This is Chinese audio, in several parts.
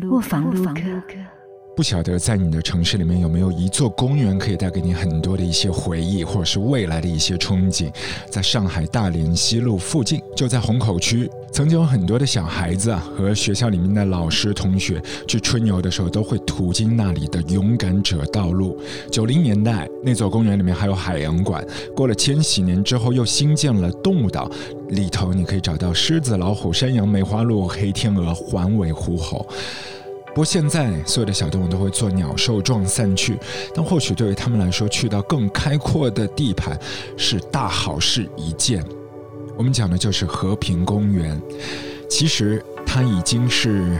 卧房录歌。不晓得在你的城市里面有没有一座公园可以带给你很多的一些回忆，或者是未来的一些憧憬？在上海大连西路附近，就在虹口区，曾经有很多的小孩子啊和学校里面的老师同学去春游的时候，都会途经那里的勇敢者道路。九零年代那座公园里面还有海洋馆，过了千禧年之后又新建了动物岛，里头你可以找到狮子、老虎、山羊、梅花鹿、黑天鹅、环尾狐猴。不过现在，所有的小动物都会做鸟兽状散去，但或许对于他们来说，去到更开阔的地盘是大好事一件。我们讲的就是和平公园，其实它已经是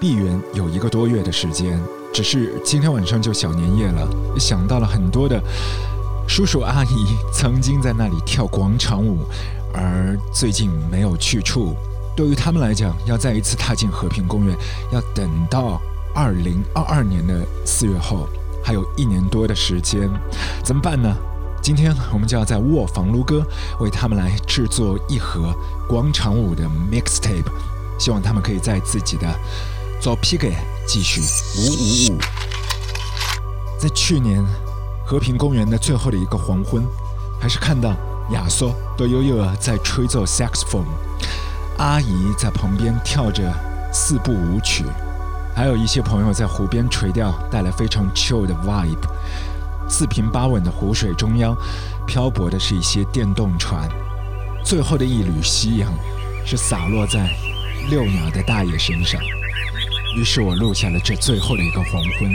闭园有一个多月的时间，只是今天晚上就小年夜了，想到了很多的叔叔阿姨曾经在那里跳广场舞，而最近没有去处。对于他们来讲，要再一次踏进和平公园，要等到二零二二年的四月后，还有一年多的时间，怎么办呢？今天我们就要在卧房撸歌为他们来制作一盒广场舞的 mixtape，希望他们可以在自己的做 P 给继续五五五。在去年和平公园的最后的一个黄昏，还是看到亚索都悠悠在吹奏 saxophone。阿姨在旁边跳着四步舞曲，还有一些朋友在湖边垂钓，带来非常 chill 的 vibe。四平八稳的湖水中央，漂泊的是一些电动船。最后的一缕夕阳，是洒落在遛鸟的大爷身上。于是我录下了这最后的一个黄昏。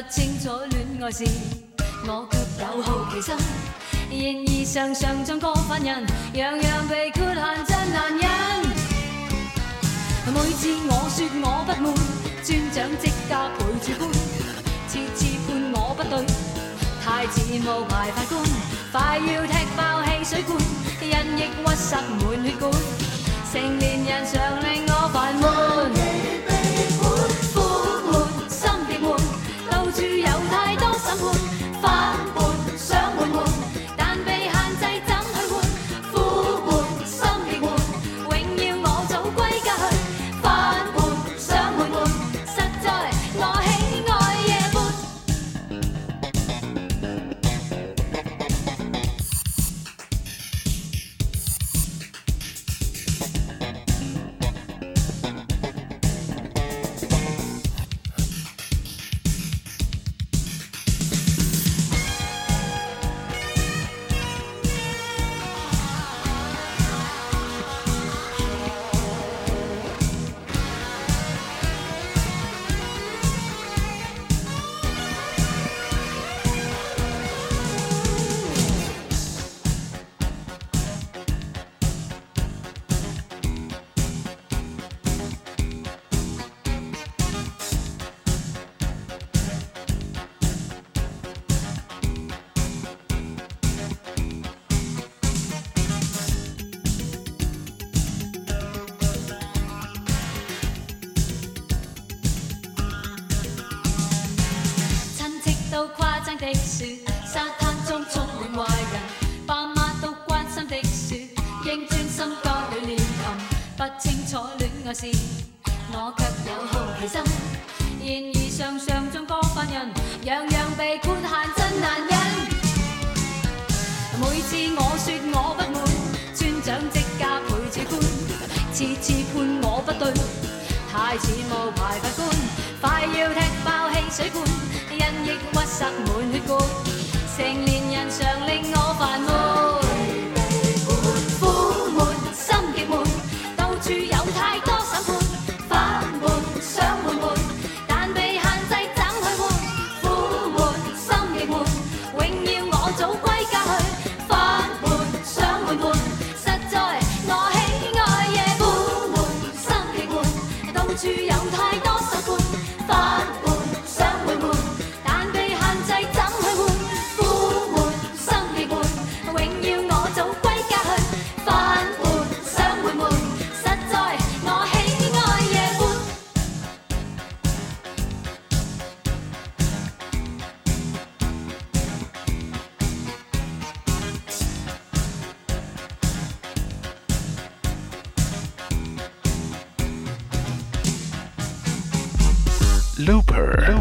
不清楚恋爱事，我却有好奇心。然而常常像过犯人，样样被豁限真难忍。每次我说我不满，村长即加陪住官，次次判我不对，太子冒牌法官，快要踢爆汽水罐，人抑郁塞满血管，成年人常令我烦闷。水亦，因抑满。Looper.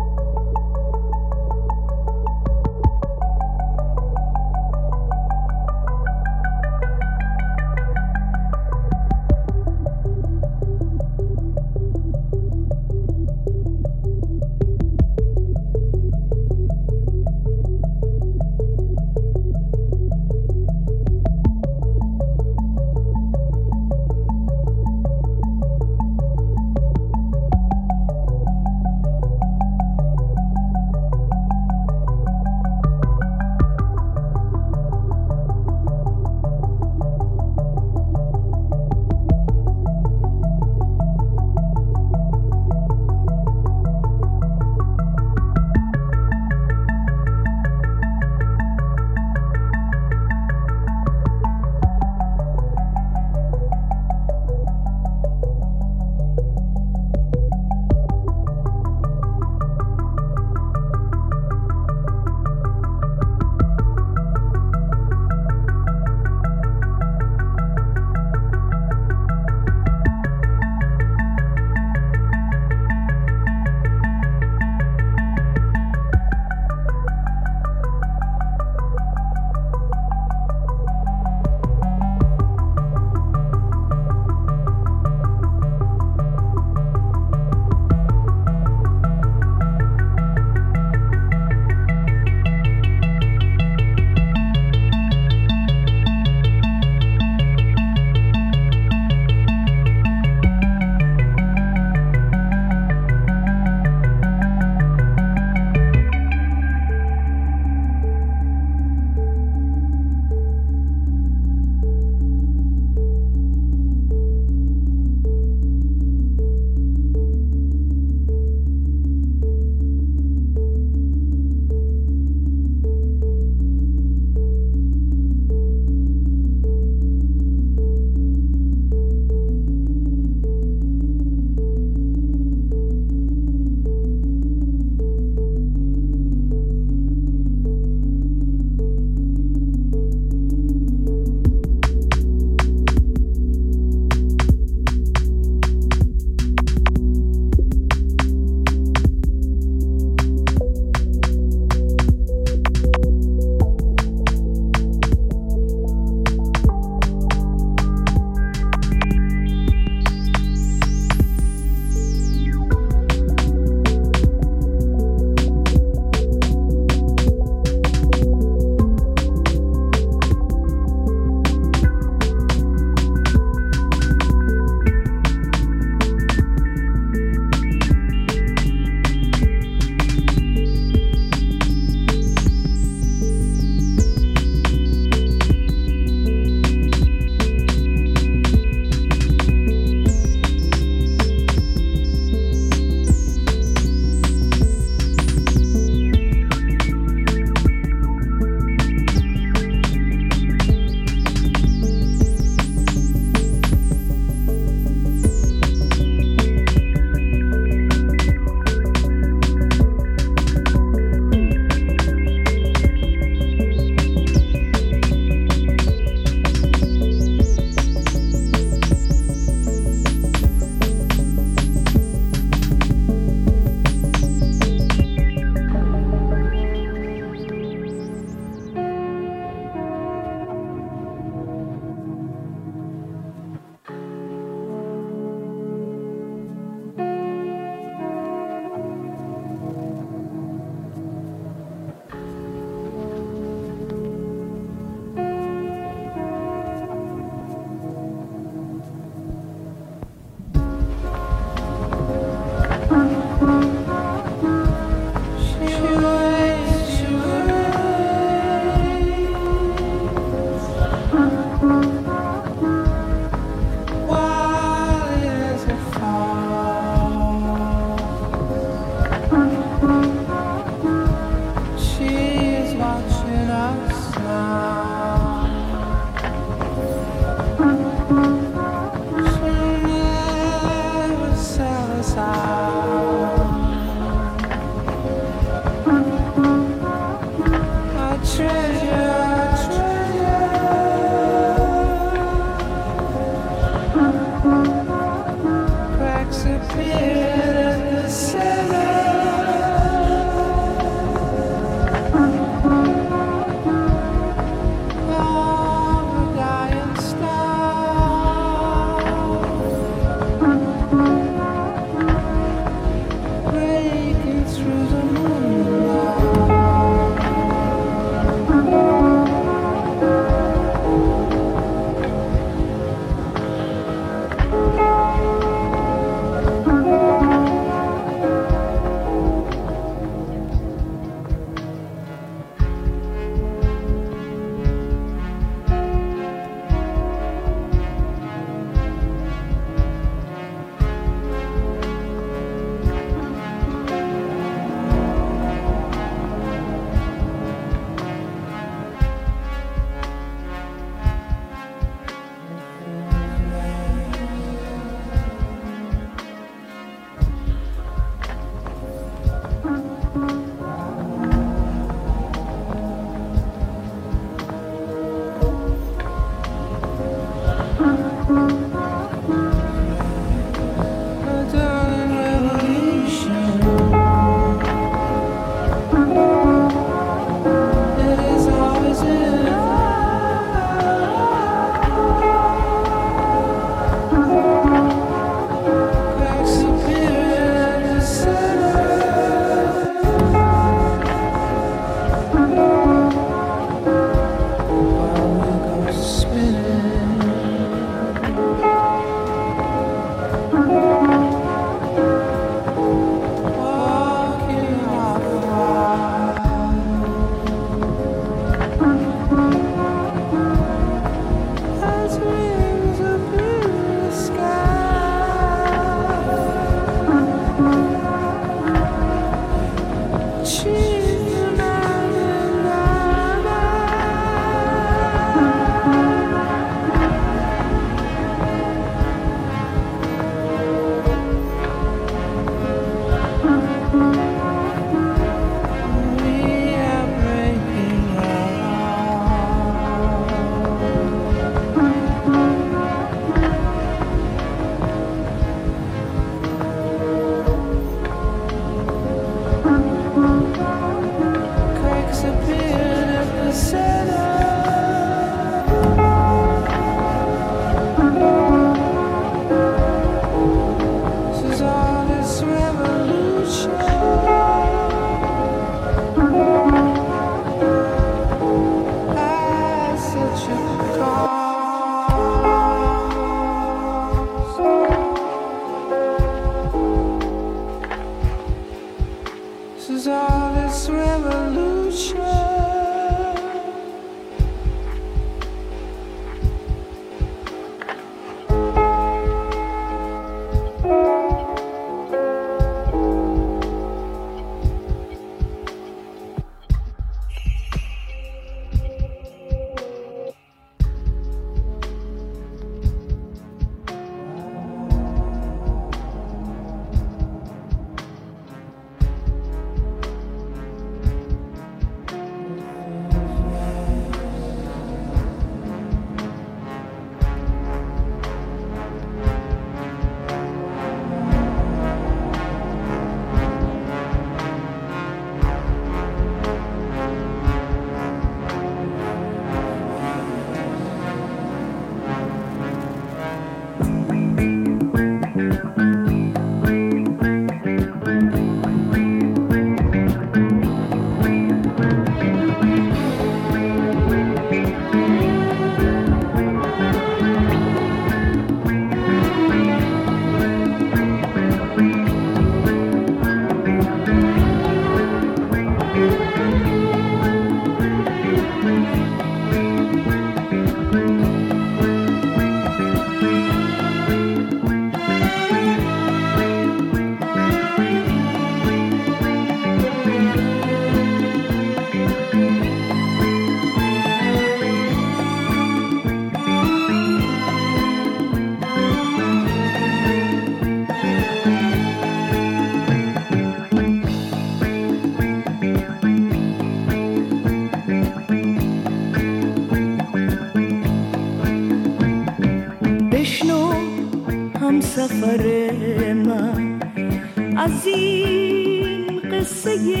قصه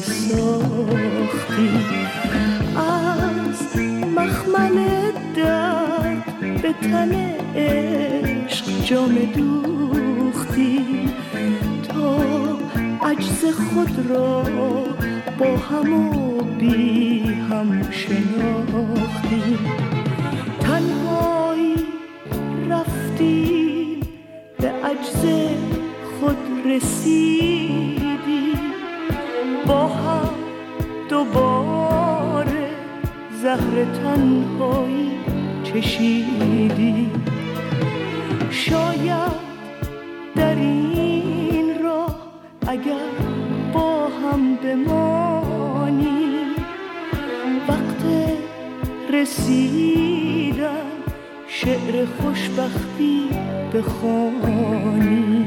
ساختی. از مخمل درد به تن عشق جام دوختی. تا عجز خود را با هم و بی هم شناختی. تنهایی رفتی به عجز خود رسیدی زهر تنهایی چشیدی. شاید در این راه اگر با هم بمانی. وقت رسیدن شعر خوشبختی بخوانی.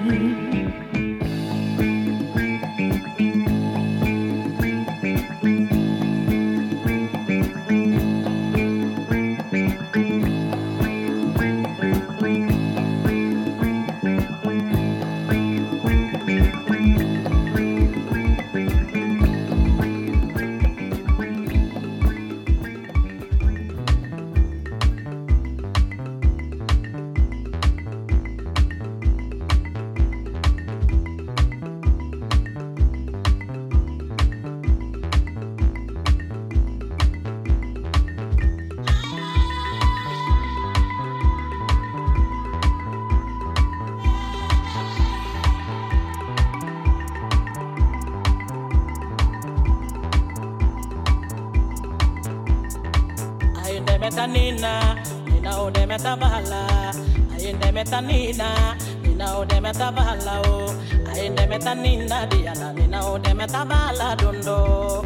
meta nina, nina o de meta bahala, ayin de meta nina, nina o de meta bahala o, ayin de meta nina diana, nina oh, o de meta bahala dondo.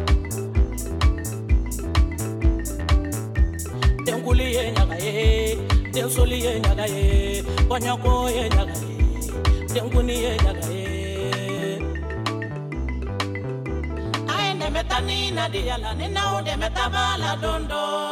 Tenkuli ye nyaga ye, tensoli ye nyaga ye, banyako ye nyaga ye, tenkuni ye nyaga ye. Ayin de meta nina diana, nina oh, o de meta bahala dondo.